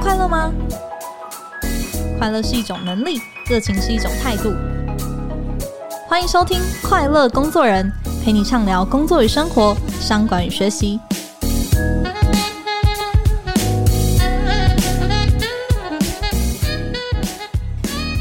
快乐吗？快乐是一种能力，热情是一种态度。欢迎收听《快乐工作人》，陪你畅聊工作与生活、商管与学习。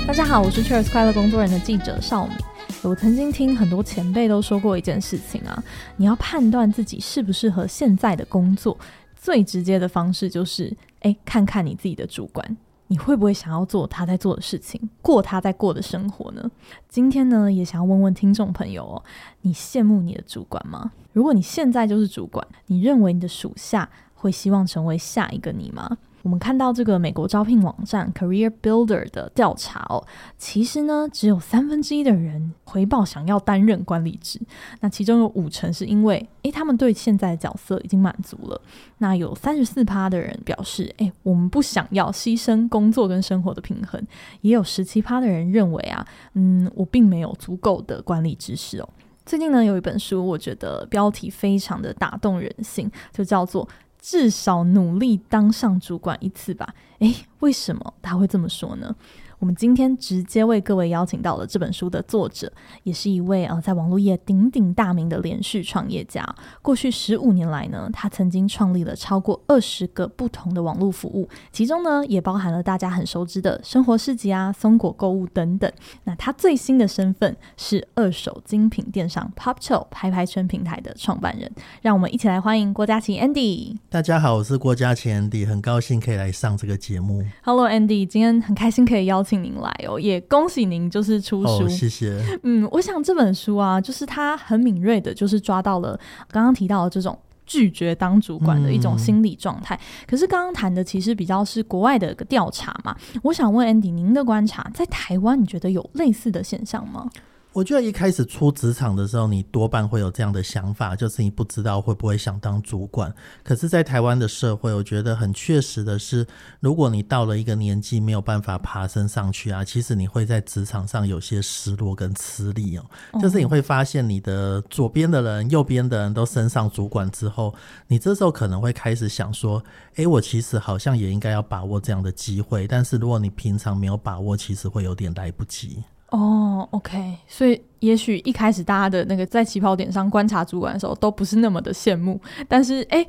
大家好，我是 Cheers 快乐工作人的记者绍敏。我曾经听很多前辈都说过一件事情啊，你要判断自己适不适合现在的工作，最直接的方式就是，哎，看看你自己的主管，你会不会想要做他在做的事情，过他在过的生活呢？今天呢，也想要问问听众朋友哦，你羡慕你的主管吗？如果你现在就是主管，你认为你的属下会希望成为下一个你吗？我们看到这个美国招聘网站 Career Builder 的调查哦，其实呢，只有三分之一的人回报想要担任管理职，那其中有五成是因为，诶，他们对现在的角色已经满足了。那有三十四趴的人表示，诶，我们不想要牺牲工作跟生活的平衡。也有十七趴的人认为啊，嗯，我并没有足够的管理知识哦。最近呢，有一本书，我觉得标题非常的打动人心，就叫做。至少努力当上主管一次吧。诶，为什么他会这么说呢？我们今天直接为各位邀请到了这本书的作者，也是一位呃在网络业鼎鼎大名的连续创业家。过去十五年来呢，他曾经创立了超过二十个不同的网络服务，其中呢也包含了大家很熟知的生活市集啊、松果购物等等。那他最新的身份是二手精品电商 Popcho 拍拍圈平台的创办人。让我们一起来欢迎郭嘉琪 Andy。大家好，我是郭嘉琪 Andy，很高兴可以来上这个节目。Hello Andy，今天很开心可以邀请。您来哦，也恭喜您就是出书，哦、谢谢。嗯，我想这本书啊，就是他很敏锐的，就是抓到了刚刚提到的这种拒绝当主管的一种心理状态。嗯、可是刚刚谈的其实比较是国外的一个调查嘛，我想问 Andy，您的观察在台湾，你觉得有类似的现象吗？我觉得一开始出职场的时候，你多半会有这样的想法，就是你不知道会不会想当主管。可是，在台湾的社会，我觉得很确实的是，如果你到了一个年纪没有办法爬升上去啊，其实你会在职场上有些失落跟吃力哦。就是你会发现你的左边的人、右边的人都升上主管之后，你这时候可能会开始想说：“诶，我其实好像也应该要把握这样的机会。”但是如果你平常没有把握，其实会有点来不及。哦、，OK，所以也许一开始大家的那个在起跑点上观察主管的时候，都不是那么的羡慕，但是哎。诶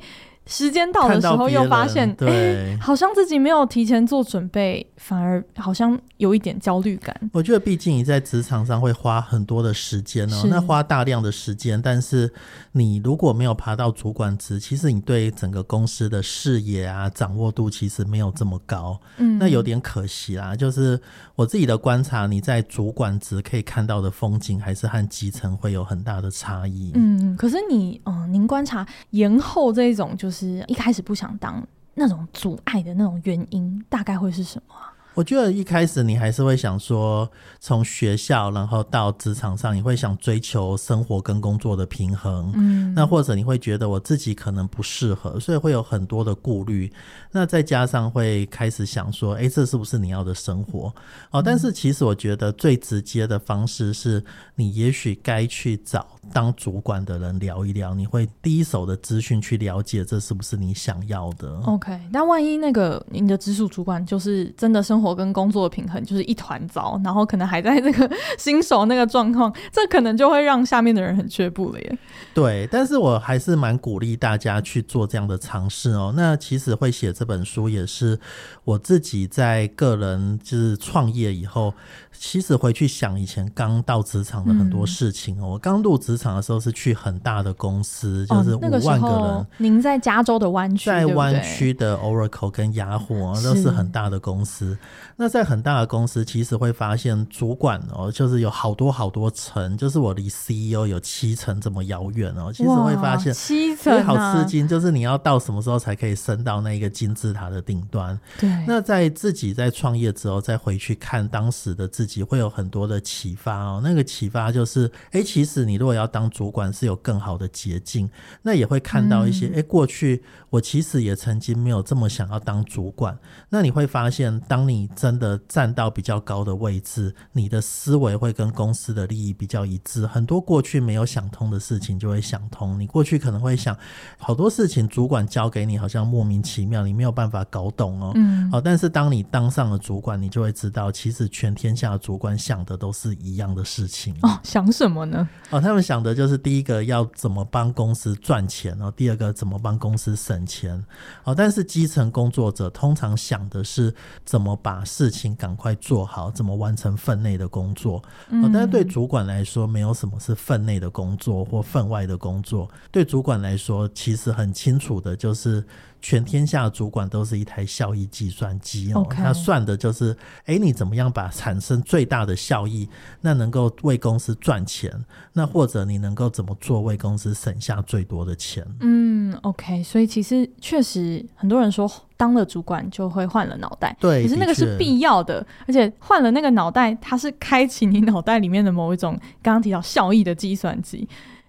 时间到的时候，又发现，哎、欸，好像自己没有提前做准备，反而好像有一点焦虑感。我觉得，毕竟你在职场上会花很多的时间哦，那花大量的时间，但是你如果没有爬到主管职，其实你对整个公司的视野啊、掌握度其实没有这么高，嗯，那有点可惜啦。就是我自己的观察，你在主管职可以看到的风景，还是和基层会有很大的差异。嗯，可是你，嗯、呃，您观察延后这一种，就是。是一开始不想当那种阻碍的那种原因，大概会是什么？我觉得一开始你还是会想说，从学校然后到职场上，你会想追求生活跟工作的平衡。嗯，那或者你会觉得我自己可能不适合，所以会有很多的顾虑。那再加上会开始想说，哎，这是不是你要的生活？哦，但是其实我觉得最直接的方式是，你也许该去找当主管的人聊一聊，你会第一手的资讯去了解这是不是你想要的。OK，但万一那个你的直属主管就是真的生活跟工作的平衡就是一团糟，然后可能还在这个 新手那个状况，这可能就会让下面的人很却步了耶。对，但是我还是蛮鼓励大家去做这样的尝试哦。那其实会写这本书也是我自己在个人就是创业以后，其实回去想以前刚到职场的很多事情哦。嗯、我刚入职场的时候是去很大的公司，就是五万个人。哦、您在加州的湾区，在湾区的 Oracle 跟雅虎都是很大的公司。那在很大的公司，其实会发现主管哦，就是有好多好多层，就是我离 CEO 有七层这么遥远哦。其实会发现七层、啊、好吃惊，就是你要到什么时候才可以升到那个金字塔的顶端？对。那在自己在创业之后，再回去看当时的自己，会有很多的启发哦。那个启发就是，哎、欸，其实你如果要当主管，是有更好的捷径。那也会看到一些，哎、过去我其实也曾经没有这么想要当主管。那你会发现，当你你真的站到比较高的位置，你的思维会跟公司的利益比较一致，很多过去没有想通的事情就会想通。你过去可能会想好多事情，主管交给你好像莫名其妙，你没有办法搞懂哦。嗯，好，但是当你当上了主管，你就会知道，其实全天下的主管想的都是一样的事情哦。想什么呢？哦，他们想的就是第一个要怎么帮公司赚钱然后，第二个怎么帮公司省钱哦。但是基层工作者通常想的是怎么把事情赶快做好，怎么完成分内的工作。嗯，但是对主管来说，没有什么是分内的工作或分外的工作。对主管来说，其实很清楚的就是。全天下的主管都是一台效益计算机哦，他 Okay. 算的就是，哎，你怎么样把产生最大的效益，那能够为公司赚钱，那或者你能够怎么做为公司省下最多的钱？嗯，OK，所以其实确实很多人说当了主管就会换了脑袋，对，可是那个是必要的，的而且换了那个脑袋，它是开启你脑袋里面的某一种刚刚提到效益的计算机。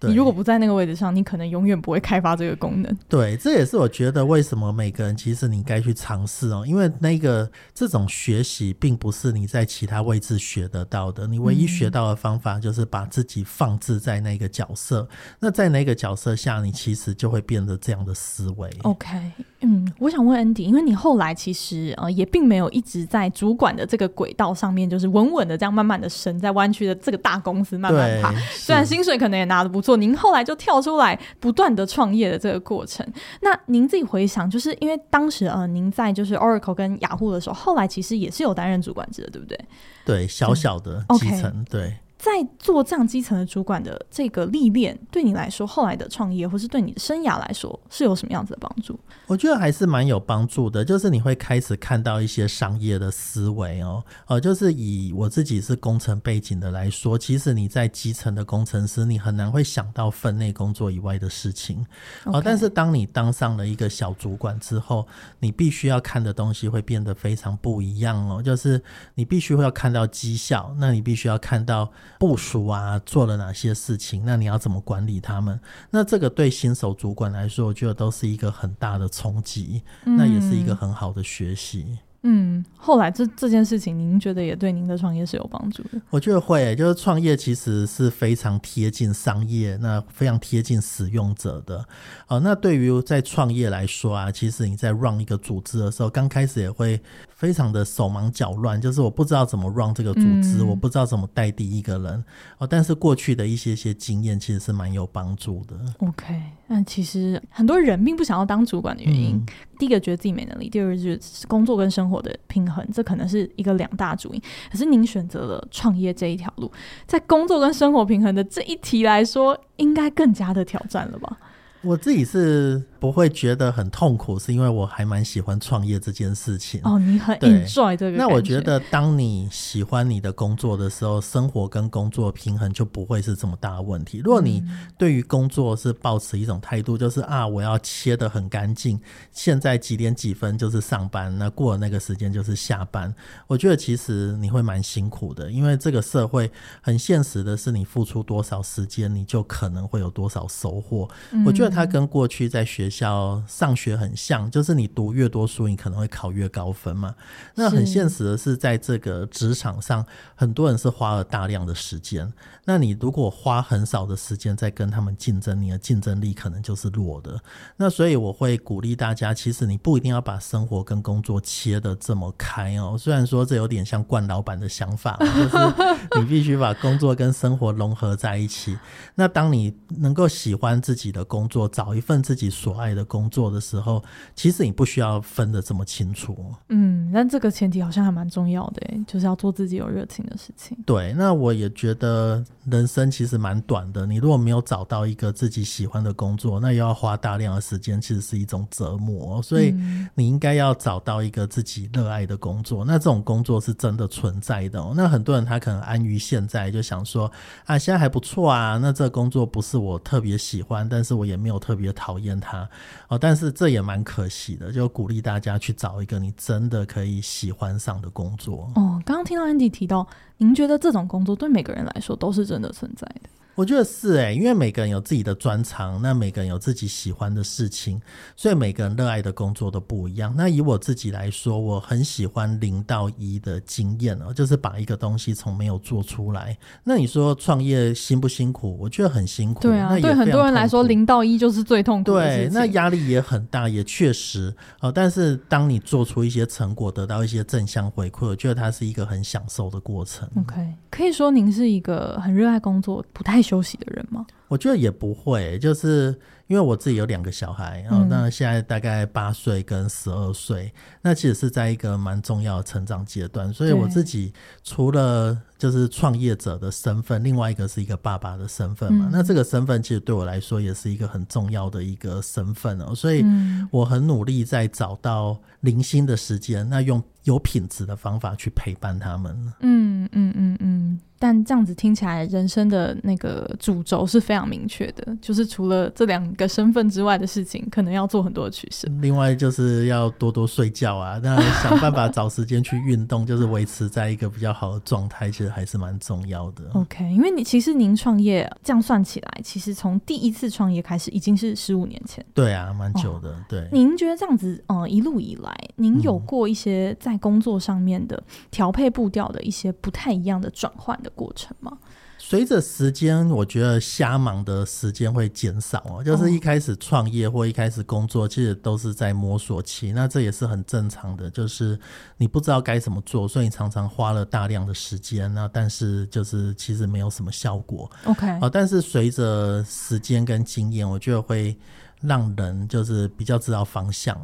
你如果不在那个位置上，你可能永远不会开发这个功能。对，这也是我觉得为什么每个人其实你该去尝试哦，因为那个这种学习并不是你在其他位置学得到的，你唯一学到的方法就是把自己放置在那个角色。嗯、那在那个角色下，你其实就会变得这样的思维。OK，嗯，我想问 Andy，因为你后来其实呃也并没有一直在主管的这个轨道上面，就是稳稳的这样慢慢的升，在湾区的这个大公司慢慢爬，虽然薪水可能也拿的不错。您后来就跳出来，不断的创业的这个过程。那您自己回想，就是因为当时呃，您在就是 Oracle 跟雅虎的时候，后来其实也是有担任主管职的，对不对？对，小小的基层，对。Okay 在做这样基层的主管的这个历练，对你来说，后来的创业或是对你的生涯来说，是有什么样子的帮助？我觉得还是蛮有帮助的，就是你会开始看到一些商业的思维哦，呃，就是以我自己是工程背景的来说，其实你在基层的工程师，你很难会想到分内工作以外的事情哦。但是当你当上了一个小主管之后，你必须要看的东西会变得非常不一样哦，就是你必须会要看到绩效，那你必须要看到。部署啊，做了哪些事情？那你要怎么管理他们？那这个对新手主管来说，我觉得都是一个很大的冲击，嗯、那也是一个很好的学习。嗯，后来这这件事情，您觉得也对您的创业是有帮助的？我觉得会，就是创业其实是非常贴近商业，那非常贴近使用者的。哦，那对于在创业来说啊，其实你在 run 一个组织的时候，刚开始也会。非常的手忙脚乱，就是我不知道怎么 run 这个组织，嗯、我不知道怎么带第一个人哦。但是过去的一些些经验其实是蛮有帮助的。OK，那其实很多人并不想要当主管的原因，嗯、第一个觉得自己没能力，第二个就是工作跟生活的平衡，这可能是一个两大主因。可是您选择了创业这一条路，在工作跟生活平衡的这一题来说，应该更加的挑战了吧？我自己是。不会觉得很痛苦，是因为我还蛮喜欢创业这件事情。哦，你很 enjoy 这个。那我觉得，当你喜欢你的工作的时候，生活跟工作平衡就不会是这么大的问题。如果你对于工作是抱持一种态度，就是啊，我要切得很干净，现在几点几分就是上班，那过了那个时间就是下班。我觉得其实你会蛮辛苦的，因为这个社会很现实的是，你付出多少时间，你就可能会有多少收获。嗯。我觉得它跟过去在学。小上学很像，就是你读越多书，你可能会考越高分嘛。那很现实的是，在这个职场上，很多人是花了大量的时间。那你如果花很少的时间在跟他们竞争，你的竞争力可能就是弱的。那所以我会鼓励大家，其实你不一定要把生活跟工作切的这么开哦。虽然说这有点像惯老板的想法，就是你必须把工作跟生活融合在一起。那当你能够喜欢自己的工作，找一份自己所爱的工作的时候，其实你不需要分的这么清楚。嗯，但这个前提好像还蛮重要的，就是要做自己有热情的事情。对，那我也觉得人生其实蛮短的。你如果没有找到一个自己喜欢的工作，那又要花大量的时间，其实是一种折磨。所以你应该要找到一个自己热爱的工作。那这种工作是真的存在的。那很多人他可能安于现在，就想说啊，现在还不错啊。那这个工作不是我特别喜欢，但是我也没有特别讨厌它。哦，但是这也蛮可惜的，就鼓励大家去找一个你真的可以喜欢上的工作。哦，刚刚听到 Andy 提到，您觉得这种工作对每个人来说都是真的存在的？我觉得是哎、欸，因为每个人有自己的专长，那每个人有自己喜欢的事情，所以每个人热爱的工作都不一样。那以我自己来说，我很喜欢零到一的经验哦，就是把一个东西从没有做出来。那你说创业辛不辛苦？我觉得很辛苦。对啊，对很多人来说，零到一就是最痛苦的。对，那压力也很大，也确实哦。但是当你做出一些成果，得到一些正向回馈，我觉得它是一个很享受的过程。OK，可以说您是一个很热爱工作、不太休息的人吗？我觉得也不会，就是因为我自己有两个小孩，然后、嗯、那现在大概八岁跟十二岁，那其实是在一个蛮重要的成长阶段，所以我自己除了就是创业者的身份，另外一个是一个爸爸的身份嘛，嗯、那这个身份其实对我来说也是一个很重要的一个身份哦，所以我很努力在找到零星的时间，那用有品质的方法去陪伴他们。嗯嗯嗯嗯。但这样子听起来，人生的那个主轴是非常明确的，就是除了这两个身份之外的事情，可能要做很多的取舍。另外就是要多多睡觉啊，那想办法找时间去运动，就是维持在一个比较好的状态，其实还是蛮重要的。OK，因为你其实您创业这样算起来，其实从第一次创业开始已经是十五年前。对啊，蛮久的。哦、对，您觉得这样子，嗯，一路以来，您有过一些在工作上面的调配步调的一些不太一样的转换的过程吗？随着时间，我觉得瞎忙的时间会减少哦。就是一开始创业或一开始工作，其实都是在摸索期，那这也是很正常的。就是你不知道该怎么做，所以你常常花了大量的时间，那但是就是其实没有什么效果。OK，啊，但是随着时间跟经验，我觉得会。让人就是比较知道方向，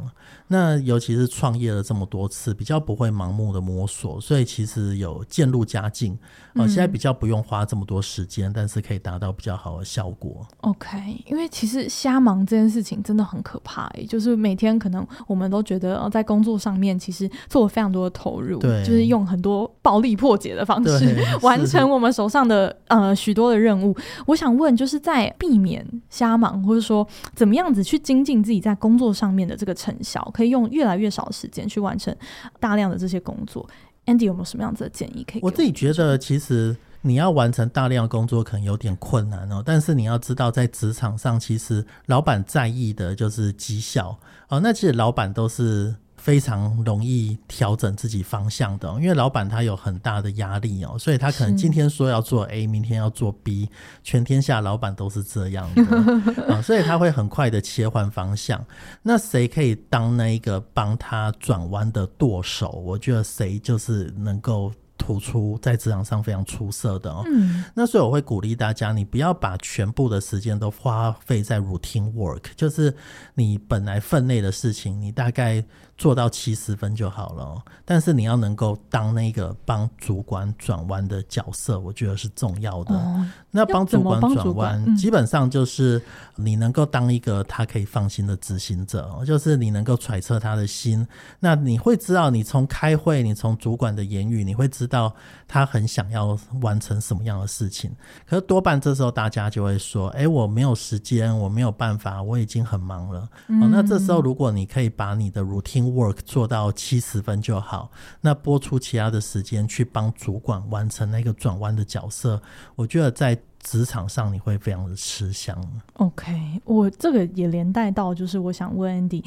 那尤其是创业了这么多次，比较不会盲目的摸索，所以其实有渐入佳境。哦、嗯，现在比较不用花这么多时间，但是可以达到比较好的效果。OK，因为其实瞎忙这件事情真的很可怕，欸，就是每天可能我们都觉得在工作上面其实做了非常多的投入，对，就是用很多暴力破解的方式 完成我们手上的呃许多的任务。我想问，就是在避免瞎忙，或者说怎么样？这样子去精进自己在工作上面的这个成效，可以用越来越少的时间去完成大量的这些工作。Andy 有没有什么样子的建议可以？我自己觉得，其实你要完成大量的工作可能有点困难哦。但是你要知道，在职场上，其实老板在意的就是绩效哦。那其实老板都是。非常容易调整自己方向的，因为老板他有很大的压力哦，所以他可能今天说要做 A，明天要做 B，全天下老板都是这样的啊，所以他会很快的切换方向。那谁可以当那一个帮他转弯的舵手？我觉得谁就是能够。突出在职场上非常出色的哦，嗯，那所以我会鼓励大家，你不要把全部的时间都花费在 routine work，就是你本来分内的事情，你大概做到七十分就好了。但是你要能够当那个帮主管转弯的角色，我觉得是重要的。哦，那帮主管转弯，基本上就是你能够当一个他可以放心的执行者，就是你能够揣测他的心。那你会知道，你从开会，你从主管的言语，你会知。道他很想要完成什么样的事情，可是多半这时候大家就会说：“哎，我没有时间，我没有办法，我已经很忙了。嗯”哦，那这时候如果你可以把你的 routine work 做到七十分就好，那播出其他的时间去帮主管完成那个转弯的角色，我觉得在。职场上你会非常的吃香。OK，我这个也连带到，就是我想问 Andy，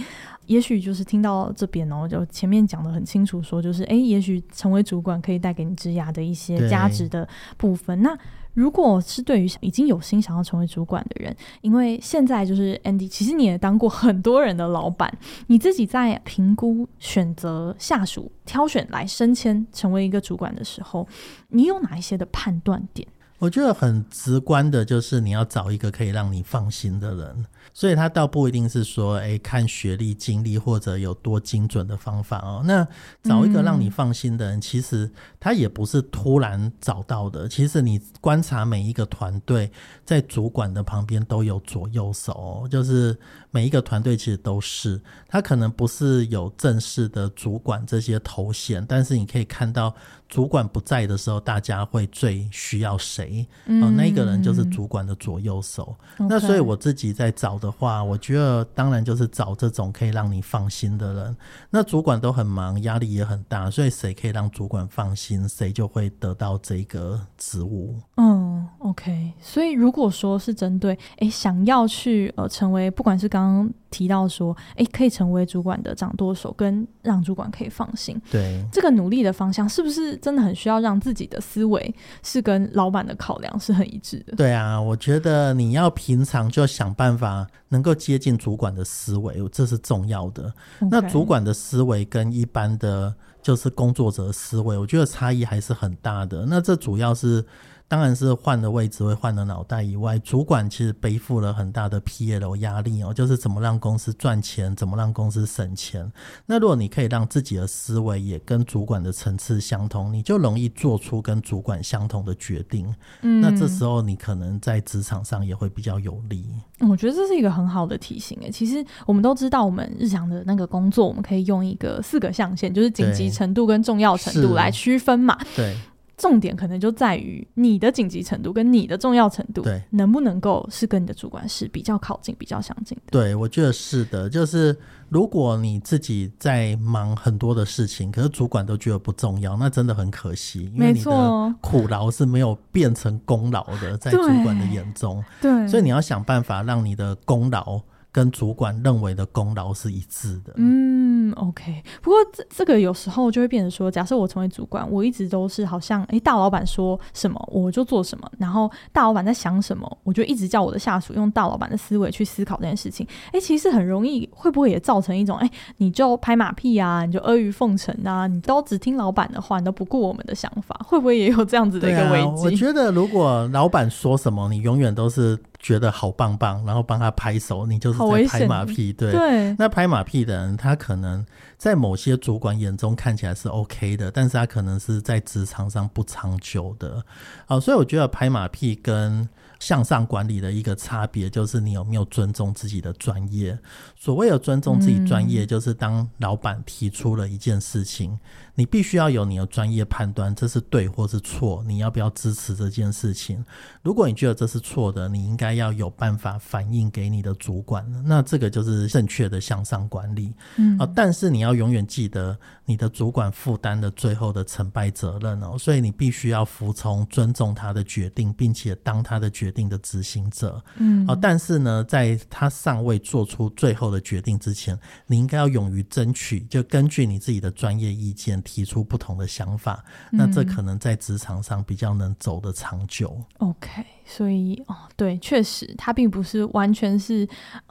也许就是听到这边哦，就前面讲得很清楚，说就是哎，也许成为主管可以带给你职涯的一些价值的部分。那如果是对于已经有心想要成为主管的人，因为现在就是 Andy，其实你也当过很多人的老板，你自己在评估选择下属、挑选来升迁成为一个主管的时候，你有哪一些的判断点？我觉得很直观的，就是你要找一个可以让你放心的人，所以他倒不一定是说，哎，看学历、经历或者有多精准的方法哦。那找一个让你放心的人，其实他也不是突然找到的。其实你观察每一个团队，在主管的旁边都有左右手，就是每一个团队其实都是，他可能不是有正式的主管这些头衔，但是你可以看到。主管不在的时候，大家会最需要谁？嗯、哦，那个人就是主管的左右手。那所以我自己在找的话，我觉得当然就是找这种可以让你放心的人。那主管都很忙，压力也很大，所以谁可以让主管放心，谁就会得到这个职务。嗯。OK，所以如果说是针对诶想要去呃成为，不管是刚刚提到说诶可以成为主管的掌舵手，跟让主管可以放心，对这个努力的方向，是不是真的很需要让自己的思维是跟老板的考量是很一致的？对啊，我觉得你要平常就想办法能够接近主管的思维，这是重要的。那主管的思维跟一般的就是工作者的思维，我觉得差异还是很大的。那这主要是。当然是换了位置，会换了脑袋以外，主管其实背负了很大的 PL 压力哦，就是怎么让公司赚钱，怎么让公司省钱。那如果你可以让自己的思维也跟主管的层次相同，你就容易做出跟主管相同的决定。嗯，那这时候你可能在职场上也会比较有利。我觉得这是一个很好的提醒诶。其实我们都知道，我们日常的那个工作，我们可以用一个四个象限，就是紧急程度跟重要程度来区分嘛。对。重点可能就在于你的紧急程度跟你的重要程度，对，能不能够是跟你的主管是比较靠近、比较相近的？对，我觉得是的。就是如果你自己在忙很多的事情，可是主管都觉得不重要，那真的很可惜。因为你的苦劳是没有变成功劳的，在主管的眼中，对，所以你要想办法让你的功劳跟主管认为的功劳是一致的。嗯。嗯，OK。不过这这个有时候就会变成说，假设我成为主管，我一直都是好像，诶，大老板说什么我就做什么，然后大老板在想什么，我就一直叫我的下属用大老板的思维去思考这件事情。诶，其实很容易，会不会也造成一种，诶，你就拍马屁啊，你就阿谀奉承啊，你都只听老板的话，你都不顾我们的想法，会不会也有这样子的一个危机？啊，我觉得如果老板说什么，你永远都是。觉得好棒棒，然后帮他拍手，你就是在拍马屁，对。对。那拍马屁的人，他可能在某些主管眼中看起来是 OK 的，但是他可能是在职场上不长久的。好，所以我觉得拍马屁跟向上管理的一个差别，就是你有没有尊重自己的专业。所谓的尊重自己专业，就是当老板提出了一件事情。你必须要有你的专业判断，这是对或是错，你要不要支持这件事情？如果你觉得这是错的，你应该要有办法反映给你的主管，那这个就是正确的向上管理。嗯啊，但是你要永远记得，你的主管负担的最后的成败责任哦，所以你必须要服从、尊重他的决定，并且当他的决定的执行者。嗯啊，但是呢，在他尚未做出最后的决定之前，你应该要勇于争取，就根据你自己的专业意见。提出不同的想法，那这可能在职场上比较能走得长久。嗯、OK，所以哦，对，确实他并不是完全是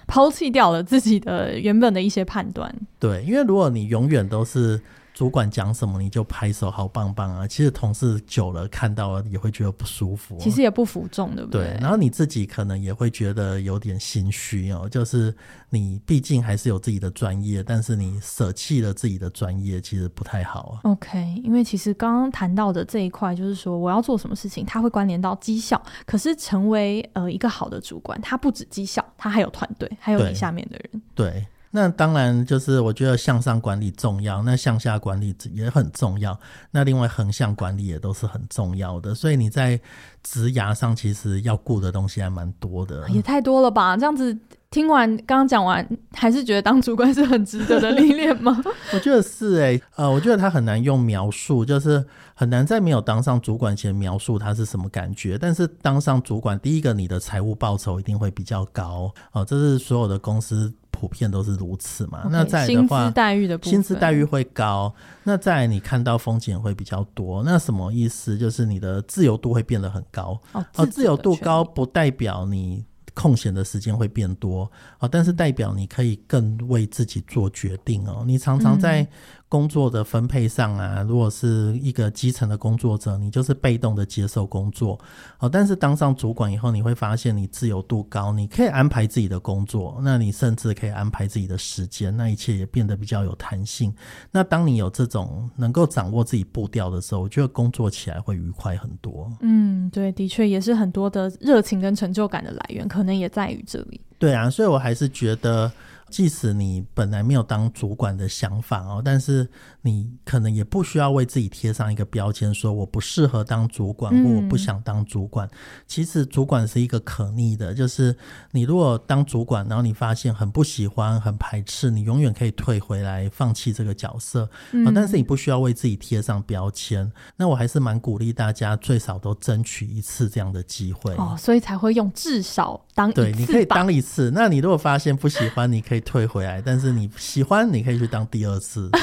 抛弃掉了自己的原本的一些判断。对，因为如果你永远都是。主管讲什么你就拍手，好棒棒啊！其实同事久了看到了也会觉得不舒服，其实也不服众，对不对？对，然后你自己可能也会觉得有点心虚哦，就是你毕竟还是有自己的专业，但是你舍弃了自己的专业，其实不太好啊。OK，因为其实刚刚谈到的这一块，就是说我要做什么事情，它会关联到绩效。可是成为呃一个好的主管，他不止绩效，他还有团队，还有你下面的人。对。对那当然就是我觉得向上管理重要，那向下管理也很重要。那另外横向管理也都是很重要的。所以你在职涯上其实要顾的东西还蛮多的。也太多了吧？这样子听完刚刚讲完，还是觉得当主管是很值得的历练吗？我觉得是诶、欸，呃，我觉得他很难用描述，就是很难在没有当上主管前描述他是什么感觉。但是当上主管，第一个你的财务报酬一定会比较高哦、呃，这是所有的公司。普遍都是如此嘛。Okay, 那再的话，薪资待遇的薪资待遇会高。那再你看到风险会比较多。那什么意思？就是你的自由度会变得很高。哦，自，自由度高不代表你空闲的时间会变多啊，但是代表你可以更为自己做决定哦。你常常在。工作的分配上啊，如果是一个基层的工作者，你就是被动的接受工作，哦，但是当上主管以后，你会发现你自由度高，你可以安排自己的工作，那你甚至可以安排自己的时间，那一切也变得比较有弹性。那当你有这种能够掌握自己步调的时候，我觉得工作起来会愉快很多。嗯，对，的确也是很多的热情跟成就感的来源，可能也在于这里。对啊，所以我还是觉得。即使你本来没有当主管的想法哦，但是你可能也不需要为自己贴上一个标签，说我不适合当主管，或我不想当主管。嗯、其实主管是一个可逆的，就是你如果当主管，然后你发现很不喜欢、很排斥，你永远可以退回来，放弃这个角色。嗯、但是你不需要为自己贴上标签。那我还是蛮鼓励大家，最少都争取一次这样的机会哦，所以才会用至少当一次。对，你可以当一次。那你如果发现不喜欢，你可以退回来；但是你喜欢，你可以去当第二次。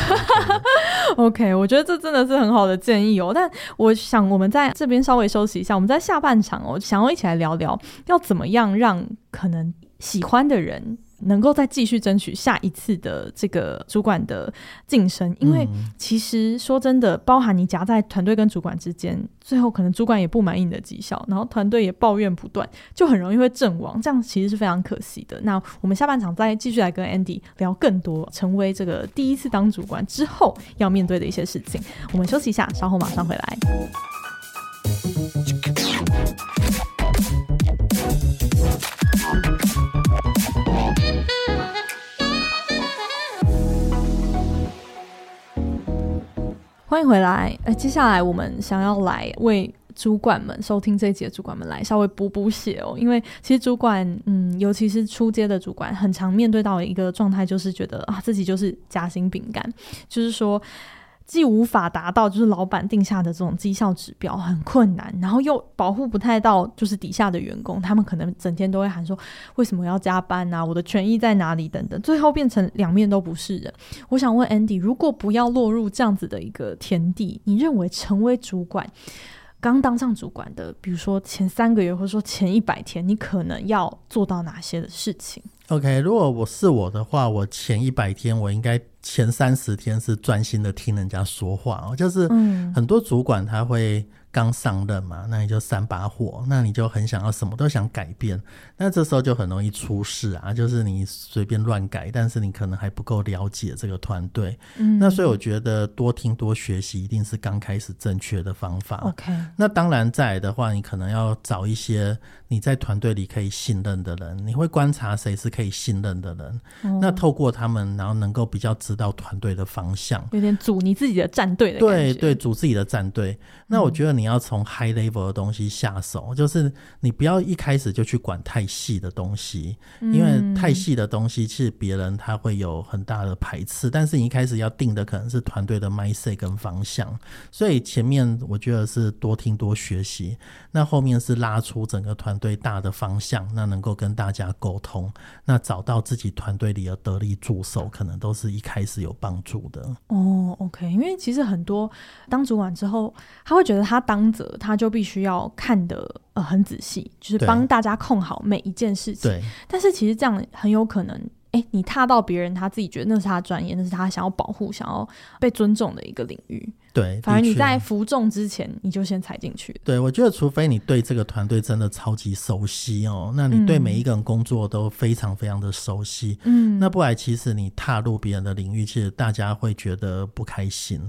OK，我觉得这真的是很好的建议哦。但我想我们在这边稍微休息一下，我们在下半场哦，想要一起来聊聊，要怎么样让可能喜欢的人。能够再继续争取下一次的这个主管的晋升，因为其实说真的，包含你夹在团队跟主管之间，最后可能主管也不满意你的绩效，然后团队也抱怨不断，就很容易会阵亡，这样其实是非常可惜的。那我们下半场再继续来跟 Andy 聊更多，成为这个第一次当主管之后要面对的一些事情。我们休息一下，稍后马上回来。欢迎回来。呃，接下来我们想要来为主管们收听这一节主管们来稍微补补血哦，因为其实主管，嗯，尤其是初阶的主管，很常面对到一个状态，就是觉得啊，自己就是夹心饼干，就是说。既无法达到就是老板定下的这种绩效指标，很困难，然后又保护不太到就是底下的员工，他们可能整天都会喊说，为什么要加班啊？我的权益在哪里？等等，最后变成两面都不是人。我想问 Andy，如果不要落入这样子的一个田地，你认为成为主管，刚当上主管的，比如说前三个月或者说前一百天，你可能要做到哪些的事情？OK，如果我是我的话，我前一百天我应该前三十天是专心的听人家说话哦，就是很多主管他会。刚上任嘛，那你就三把火，那你就很想要什么都想改变，那这时候就很容易出事啊。就是你随便乱改，但是你可能还不够了解这个团队。嗯，那所以我觉得多听多学习一定是刚开始正确的方法。OK，那当然再来的话，你可能要找一些你在团队里可以信任的人，你会观察谁是可以信任的人，哦，那透过他们，然后能够比较知道团队的方向，有点组你自己的战队的。对对，组自己的战队。那我觉得你。你要从 high level 的东西下手，就是你不要一开始就去管太细的东西，因为太细的东西其实别人他会有很大的排斥。但是你一开始要定的可能是团队的 mindset 跟方向，所以前面我觉得是多听多学习，那后面是拉出整个团队大的方向，那能够跟大家沟通，那找到自己团队里的得力助手，可能都是一开始有帮助的。哦，OK，因为其实很多当主管之后，他会觉得他当当责他就必须要看的呃很仔细，就是帮大家控好每一件事情。对，但是其实这样很有可能，哎、欸，你踏到别人他自己觉得那是他专业，那是他想要保护、想要被尊重的一个领域。对，反而你在服众之前，你就先踩进去。对，我觉得除非你对这个团队真的超级熟悉哦，那你对每一个人工作都非常非常的熟悉，嗯，那不然其实你踏入别人的领域，其实大家会觉得不开心。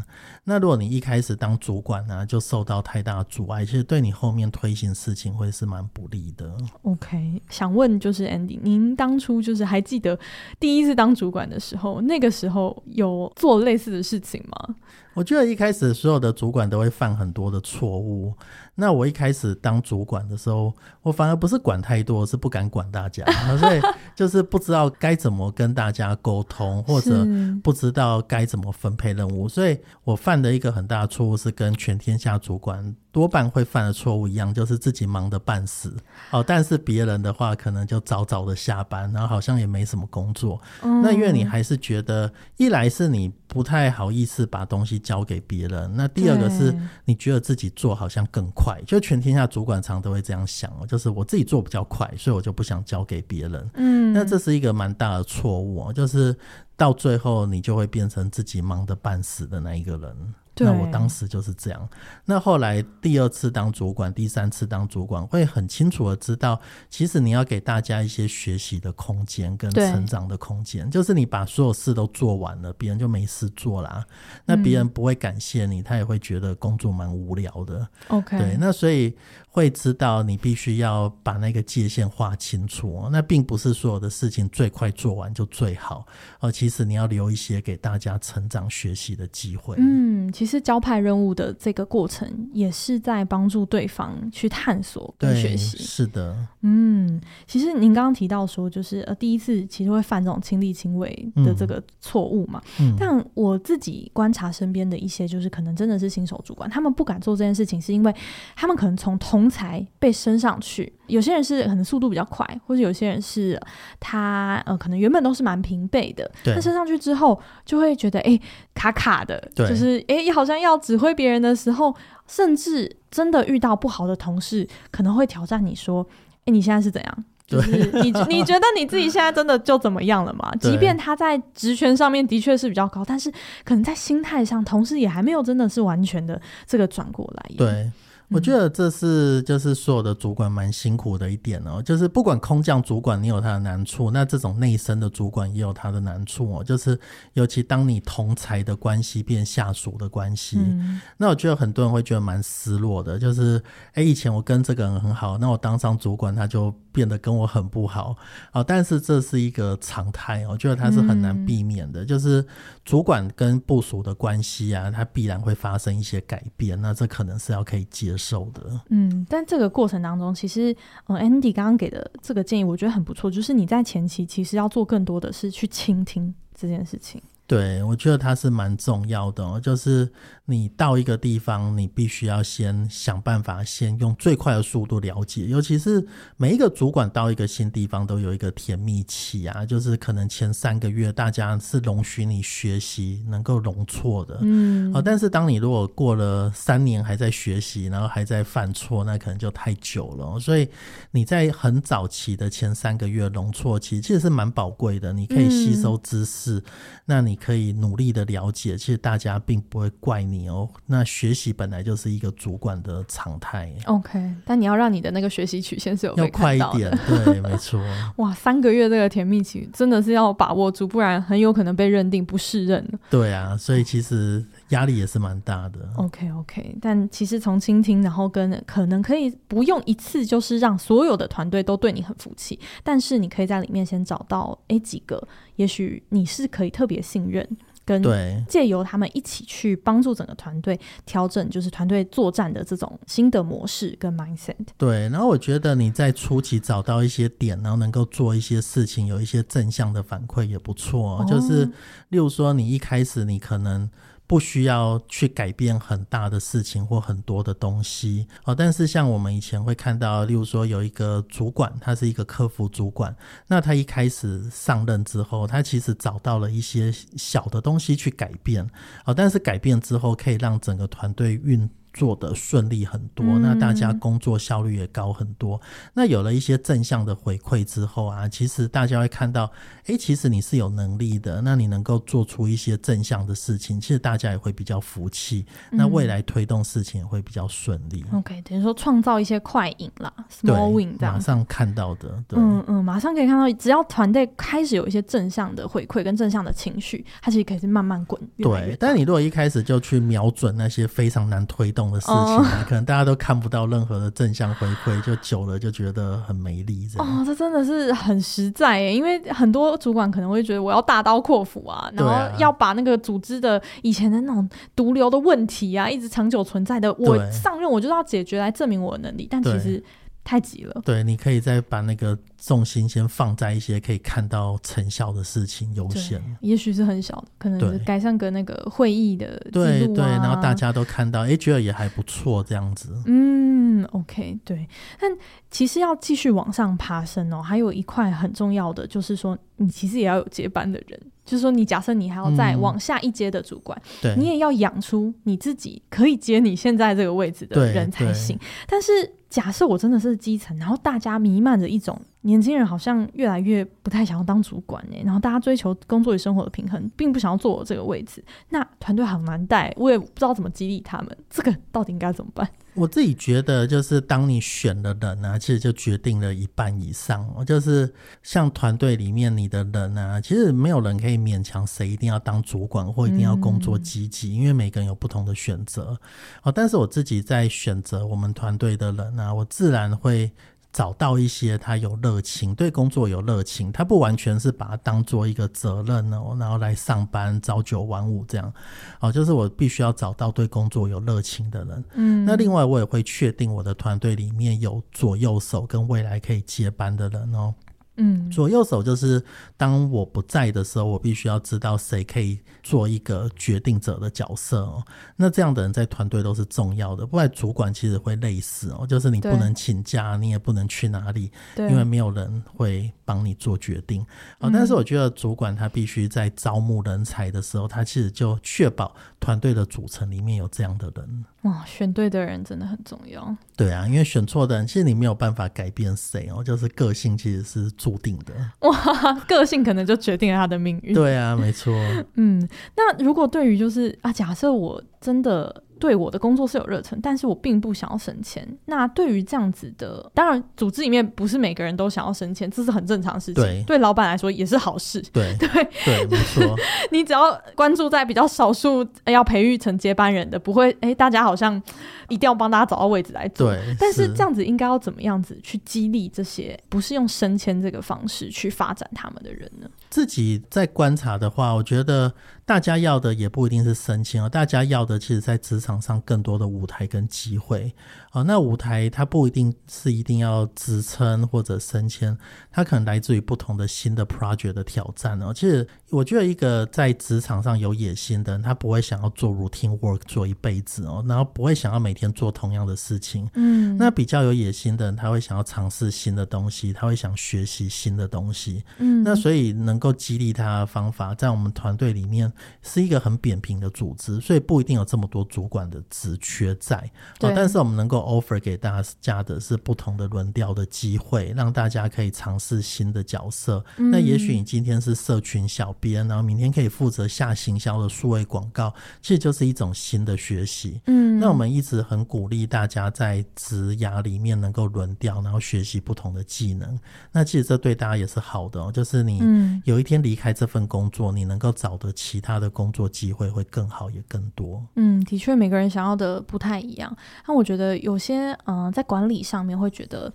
那如果你一开始当主管呢、啊，就受到太大阻碍，其实对你后面推行事情会是蛮不利的。OK，想问就是 Andy，您当初就是还记得第一次当主管的时候，那个时候有做类似的事情吗？我觉得一开始所有的主管都会犯很多的错误。那我一开始当主管的时候，我反而不是管太多，是不敢管大家，所以就是不知道该怎么跟大家沟通，或者不知道该怎么分配任务。所以我犯的一个很大的错误是跟全天下主管多半会犯的错误一样，就是自己忙得半死哦，但是别人的话可能就早早的下班，然后好像也没什么工作。嗯。那因为你还是觉得，一来是你不太好意思把东西交给别人，那第二个是你觉得自己做好像更快。就全天下主管常都会这样想哦，就是我自己做比较快，所以我就不想交给别人。嗯，那这是一个蛮大的错误哦，就是到最后你就会变成自己忙得半死的那一个人。那我当时就是这样。那后来第二次当主管，第三次当主管，会很清楚的知道，其实你要给大家一些学习的空间跟成长的空间。就是你把所有事都做完了，别人就没事做啦。那别人不会感谢你，他也会觉得工作蛮无聊的。OK，对，那所以。会知道你必须要把那个界限划清楚哦，那并不是所有的事情最快做完就最好，而其实你要留一些给大家成长学习的机会。嗯，其实交派任务的这个过程也是在帮助对方去探索跟学习。是的，嗯，其实您刚刚提到说，就是呃第一次其实会犯这种亲力亲为的这个错误嘛。嗯，但我自己观察身边的一些，就是可能真的是新手主管，他们不敢做这件事情，是因为他们可能从同才被升上去，有些人是可能速度比较快，或者有些人是他呃可能原本都是蛮平辈的，他升上去之后就会觉得哎、欸、卡卡的，就是哎、欸、好像要指挥别人的时候，甚至真的遇到不好的同事，可能会挑战你说，哎、欸、你现在是怎样？就是你你 觉得你自己现在真的就怎么样了吗？即便他在职权上面的确是比较高，但是可能在心态上，同事也还没有真的是完全的这个转过来。对。我觉得这是就是所有的主管蛮辛苦的一点哦，就是不管空降主管你有他的难处，那这种内生的主管也有他的难处哦。就是尤其当你同才的关系变下属的关系，嗯，那我觉得很多人会觉得蛮失落的。就是哎，以前我跟这个人很好，那我当上主管他就变得跟我很不好啊。但是这是一个常态，我觉得他是很难避免的。就是主管跟部署的关系啊，他必然会发生一些改变，那这可能是要可以接受的，嗯，但这个过程当中，其实，嗯，Andy 刚刚给的这个建议，我觉得很不错，就是你在前期其实要做更多的是去倾听这件事情。对，我觉得它是蛮重要的哦，就是你到一个地方，你必须要先想办法，先用最快的速度了解。尤其是每一个主管到一个新地方，都有一个甜蜜期啊，就是可能前三个月大家是容许你学习，能够容错的，嗯，哦，但是当你如果过了三年还在学习，然后还在犯错，那可能就太久了。所以你在很早期的前三个月容错期，其实是蛮宝贵的，你可以吸收知识，嗯，那你。可以努力的了解，其实大家并不会怪你哦。那学习本来就是一个主管的常态。OK，但你要让你的那个学习曲线是有要快一点，对，没错。哇，三个月这个甜蜜期真的是要把握住，不然很有可能被认定不适任。对啊，所以其实。压力也是蛮大的。OK OK，但其实从倾听，然后跟可能可以不用一次就是让所有的团队都对你很服气，但是你可以在里面先找到诶几个，也许你是可以特别信任，跟借由他们一起去帮助整个团队调整，就是团队作战的这种新的模式跟 mindset。对，然后我觉得你在初期找到一些点，然后能够做一些事情，有一些正向的反馈也不错。哦，就是例如说，你一开始你可能。不需要去改变很大的事情或很多的东西哦，但是像我们以前会看到，例如说有一个主管，他是一个客服主管，那他一开始上任之后，他其实找到了一些小的东西去改变哦，但是改变之后可以让整个团队运。做的顺利很多，那大家工作效率也高很多。嗯、那有了一些正向的回馈之后啊，其实大家会看到，哎、欸，其实你是有能力的，那你能够做出一些正向的事情，其实大家也会比较服气。那未来推动事情也会比较顺利。嗯、OK，等于说创造一些快影啦，small win，这样马上看到的。对嗯嗯，马上可以看到，只要团队开始有一些正向的回馈跟正向的情绪，它其实可以是慢慢滚。对，但你如果一开始就去瞄准那些非常难推动的事情啊，可能大家都看不到任何的正向回馈，就久了就觉得很没力。这样哦，这真的是很实在耶，因为很多主管可能会觉得我要大刀阔斧啊，然后要把那个组织的以前的那种毒瘤的问题啊，一直长久存在的，我上任我就要解决来证明我的能力，但其实。太急了，对，你可以再把那个重心先放在一些可以看到成效的事情优先。也许是很小的，可能是改善个那个会议的、啊、对对，然后大家都看到，哎，觉得也还不错，这样子。嗯，OK，对。但其实要继续往上爬升哦，还有一块很重要的就是说，你其实也要有接班的人。就是说，你假设你还要再往下一阶的主管，嗯、对，你也要养出你自己可以接你现在这个位置的人才行。但是，假设我真的是基层，然后大家弥漫着一种年轻人好像越来越不太想要当主管哎，然后大家追求工作与生活的平衡，并不想要坐我这个位置，那团队好难带，我也不知道怎么激励他们，这个到底应该怎么办？我自己觉得，就是当你选的人啊，其实就决定了一半以上。就是像团队里面你的人啊，其实没有人可以勉强谁一定要当主管或一定要工作积极，嗯，因为每个人有不同的选择。哦，但是我自己在选择我们团队的人啊，我自然会。找到一些他有热情，对工作有热情，他不完全是把它当做一个责任哦，然后来上班朝九晚五这样，哦，就是我必须要找到对工作有热情的人。嗯，那另外我也会确定我的团队里面有左右手跟未来可以接班的人哦。嗯，左右手就是当我不在的时候，我必须要知道谁可以做一个决定者的角色哦。那这样的人在团队都是重要的，不然主管其实会累死哦。就是你不能请假，你也不能去哪里，因为没有人会帮你做决定。哦，但是我觉得主管他必须在招募人才的时候，他其实就确保团队的组成里面有这样的人。哇，选对的人真的很重要。对啊，因为选错的人，其实你没有办法改变谁哦，就是个性其实是注定的。哇，个性可能就决定了他的命运。对啊，没错。嗯，那如果对于就是啊，假设我真的。对我的工作是有热忱，但是我并不想要升迁。那对于这样子的，当然组织里面不是每个人都想要升迁，这是很正常的事情。对，对老板来说也是好事。对对对，没错。你只要关注在比较少数要培育成接班人的，不会哎，大家好像一定要帮大家找到位置来做。对，但是这样子应该要怎么样子去激励这些不是用升迁这个方式去发展他们的人呢？自己在观察的话，我觉得大家要的也不一定是升迁哦，大家要的其实在职场上更多的舞台跟机会。哦，那舞台它不一定是一定要职称或者升迁，它可能来自于不同的新的 project 的挑战哦。其实我觉得一个在职场上有野心的人，他不会想要做 routine work 做一辈子哦，然后不会想要每天做同样的事情。嗯，那比较有野心的人，他会想要尝试新的东西，他会想学习新的东西。嗯，那所以能够激励他的方法，在我们团队里面是一个很扁平的组织，所以不一定有这么多主管的职缺在。哦，但是我们能够 offer 给大家的是不同的轮调的机会，让大家可以尝试新的角色。嗯、那也许你今天是社群小编，然后明天可以负责下行销的数位广告，其实就是一种新的学习。嗯，那我们一直很鼓励大家在职涯里面能够轮调，然后学习不同的技能。那其实这对大家也是好的哦，就是你有一天离开这份工作，你能够找的其他的工作机会会更好，也更多。嗯，的确，每个人想要的不太一样。那我觉得有。有些嗯、呃，在管理上面会觉得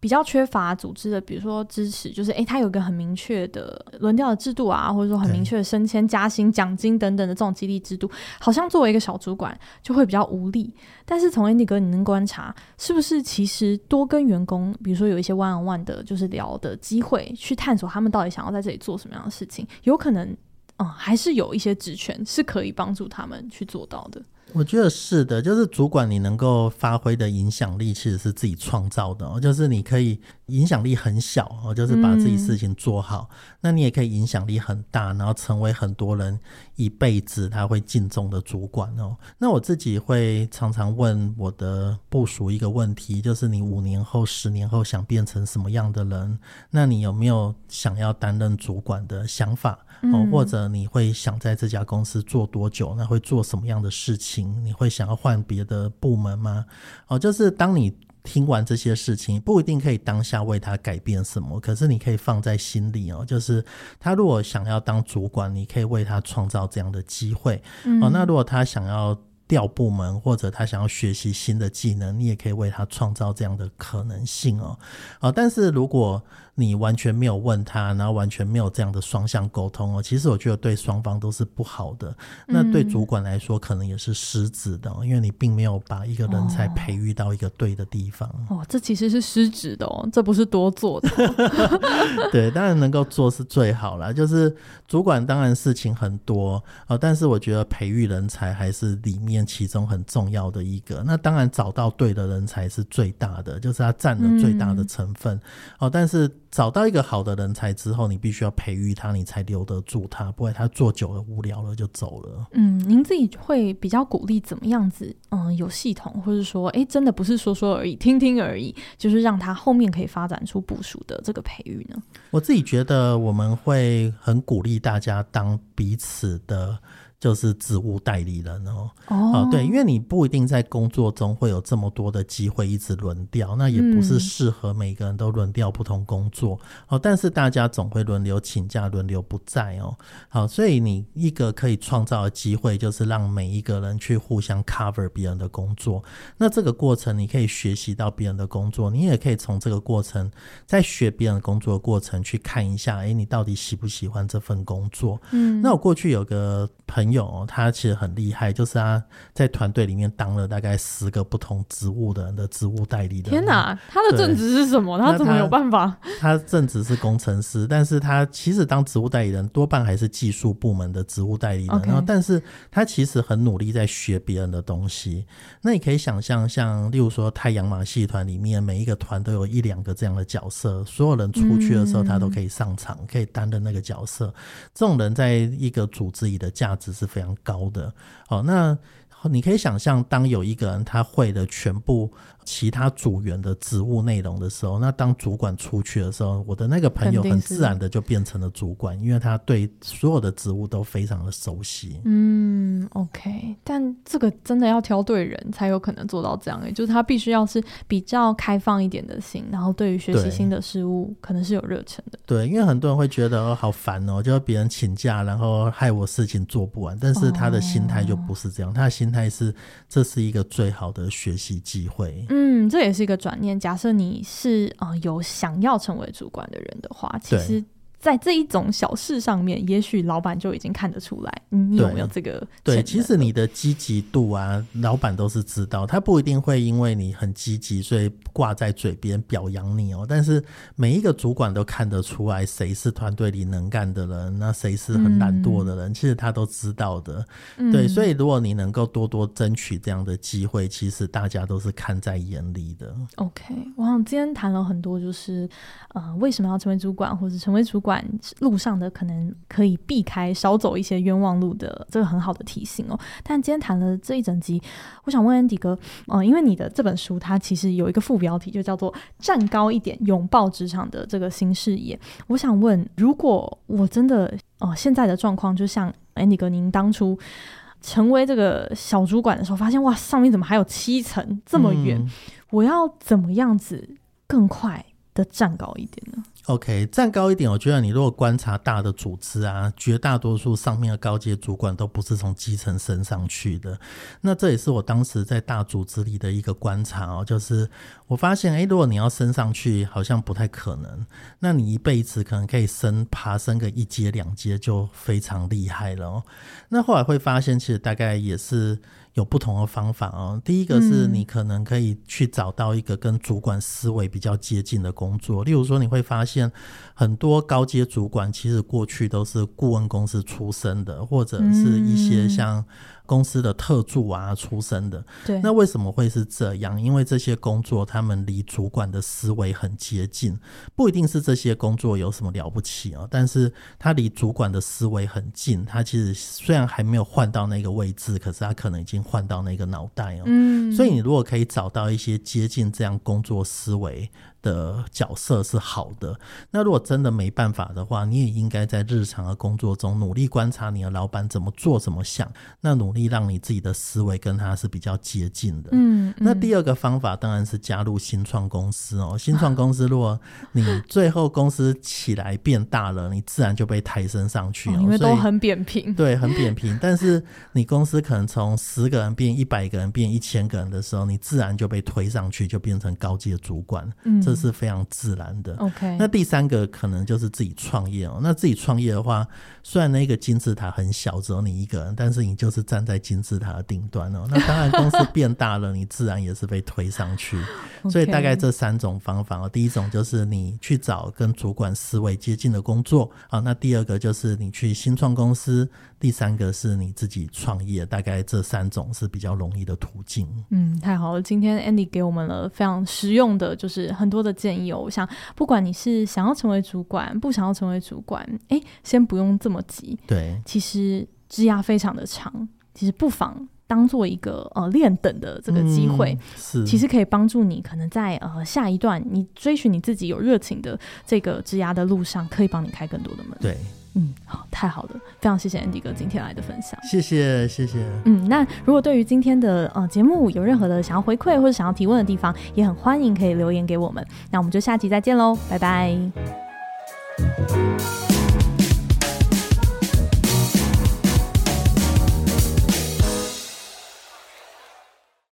比较缺乏组织的，比如说支持，就是诶，他有一个很明确的轮调的制度啊，或者说很明确的升迁、加薪、奖金等等的这种激励制度，好像作为一个小主管就会比较无力。但是从 Andy 哥你能观察，是不是其实多跟员工，比如说有一些 one on one 的，就是聊的机会，去探索他们到底想要在这里做什么样的事情，有可能嗯，还是有一些职权是可以帮助他们去做到的。我觉得是的，就是主管你能够发挥的影响力，其实是自己创造的哦。就是你可以影响力很小哦，就是把自己事情做好。那你也可以影响力很大，然后成为很多人一辈子他会敬重的主管哦。那我自己会常常问我的部属一个问题，就是你五年后、十年后想变成什么样的人？那你有没有想要担任主管的想法？哦，或者你会想在这家公司做多久？那会做什么样的事情？你会想要换别的部门吗？哦，就是当你听完这些事情，不一定可以当下为他改变什么，可是你可以放在心里哦。就是他如果想要当主管，你可以为他创造这样的机会。哦，那如果他想要调部门，或者他想要学习新的技能，你也可以为他创造这样的可能性哦。哦，但是如果你完全没有问他，然后完全没有这样的双向沟通哦。其实我觉得对双方都是不好的。那对主管来说，可能也是失职的，因为你并没有把一个人才培育到一个对的地方。哦，这其实是失职的哦，这不是多做的。对，当然能够做是最好啦。就是主管当然事情很多哦，但是我觉得培育人才还是里面。面其中很重要的一个。那当然找到对的人才是最大的，就是他占了最大的成分。嗯、哦，但是找到一个好的人才之后，你必须要培育他，你才留得住他，不然他做久了无聊了就走了。嗯，您自己会比较鼓励怎么样子？嗯，有系统，或者说，哎，真的不是说说而已，听听而已，就是让他后面可以发展出部署的这个培育呢？我自己觉得我们会很鼓励大家当彼此的。就是职务代理人哦，哦，对，因为你不一定在工作中会有这么多的机会一直轮调，那也不是适合每个人都轮调不同工作哦。但是大家总会轮流请假、轮流不在哦。好，所以你一个可以创造的机会，就是让每一个人去互相 cover 别人的工作。那这个过程，你可以学习到别人的工作，你也可以从这个过程，在学别人的工作的过程去看一下，哎，你到底喜不喜欢这份工作？嗯，那我过去有个朋友。有，他其实很厉害，就是他在团队里面当了大概十个不同职务的人的职务代理人。天哪，他的正职是什么？他怎么有办法？他正职是工程师，但是他其实当职务代理人多半还是技术部门的职务代理人。然后，但是他其实很努力在学别人的东西。那你可以想象，像例如说太阳马戏团里面，每一个团都有一两个这样的角色，所有人出去的时候，他都可以上场，嗯、可以担任那个角色。这种人在一个组织里的价值是非常高的，好，那你可以想象，当有一个人他会的全部。其他组员的职务内容的时候，那当主管出去的时候，我的那个朋友很自然的就变成了主管，因为他对所有的职务都非常的熟悉。嗯，OK，但这个真的要挑对人才有可能做到这样诶，就是他必须要是比较开放一点的心，然后对于学习新的事物可能是有热忱的。对，因为很多人会觉得哦，好烦哦，就是别人请假，然后害我事情做不完。但是他的心态就不是这样，哦、他的心态是这是一个最好的学习机会。嗯，这也是一个转念。假设你是啊、呃、有想要成为主管的人的话，其实。在这一种小事上面，也许老板就已经看得出来，你有没有这个？对，其实你的积极度啊，老板都是知道，他不一定会因为你很积极，所以挂在嘴边表扬你哦。但是每一个主管都看得出来，谁是团队里能干的人，那谁是很懒惰的人，嗯、其实他都知道的。对，嗯、所以如果你能够多多争取这样的机会，其实大家都是看在眼里的。OK，我想今天谈了很多，就是呃，为什么要成为主管，或者成为主管。路上的可能可以避开少走一些冤枉路的，这个很好的提醒哦。但今天谈了这一整集，我想问 Andy 哥，呃，因为你的这本书它其实有一个副标题，就叫做“站高一点，拥抱职场的这个新视野”。我想问，如果我真的哦、呃，现在的状况就像 Andy 哥您当初成为这个小主管的时候，发现哇，上面怎么还有七层这么远？嗯、我要怎么样子更快的站高一点呢？OK，站高一点。我觉得你如果观察大的组织啊，绝大多数上面的高阶主管都不是从基层升上去的。那这也是我当时在大组织里的一个观察哦，就是我发现，诶，如果你要升上去，好像不太可能。那你一辈子可能可以升爬升个一阶两阶就非常厉害了哦。那后来会发现，其实大概也是。有不同的方法哦。第一个是你可能可以去找到一个跟主管思维比较接近的工作，例如说你会发现很多高阶主管其实过去都是顾问公司出身的，或者是一些像。公司的特助啊出身的，对，那为什么会是这样？因为这些工作他们离主管的思维很接近，不一定是这些工作有什么了不起啊，但是他离主管的思维很近，他其实虽然还没有换到那个位置，可是他可能已经换到那个脑袋哦。嗯，所以你如果可以找到一些接近这样工作思维的角色是好的，那如果真的没办法的话，你也应该在日常的工作中努力观察你的老板怎么做、怎么想，那努力让你自己的思维跟他是比较接近的。嗯，嗯，那第二个方法当然是加入新创公司哦。新创公司，如果你最后公司起来变大了，你自然就被抬升上去哦，因为都很扁平。对，很扁平。但是你公司可能从十个人变一百个人，变一千个人的时候，你自然就被推上去，就变成高阶主管。嗯。这是非常自然的。OK，那第三个可能就是自己创业哦。那自己创业的话，虽然那个金字塔很小，只有你一个人，但是你就是站在金字塔的顶端哦。那当然，公司变大了，你自然也是被推上去。所以大概这三种方法哦。第一种就是你去找跟主管思维接近的工作啊。那第二个就是你去新创公司。第三个是你自己创业，大概这三种是比较容易的途径。嗯，太好了，今天 Andy 给我们了非常实用的，就是很多的建议哦。我想，不管你是想要成为主管，不想要成为主管，哎，先不用这么急。对，其实枝桠非常的长，其实不妨。当做一个呃练等的这个机会，嗯、是其实可以帮助你，可能在呃下一段你追寻你自己有热情的这个职涯的路上，可以帮你开更多的门。对，嗯，好，太好了，非常谢谢 Andy 哥今天来的分享。谢谢，谢谢。嗯，那如果对于今天的呃节目有任何的想要回馈或者想要提问的地方，也很欢迎可以留言给我们。那我们就下期再见喽，拜拜。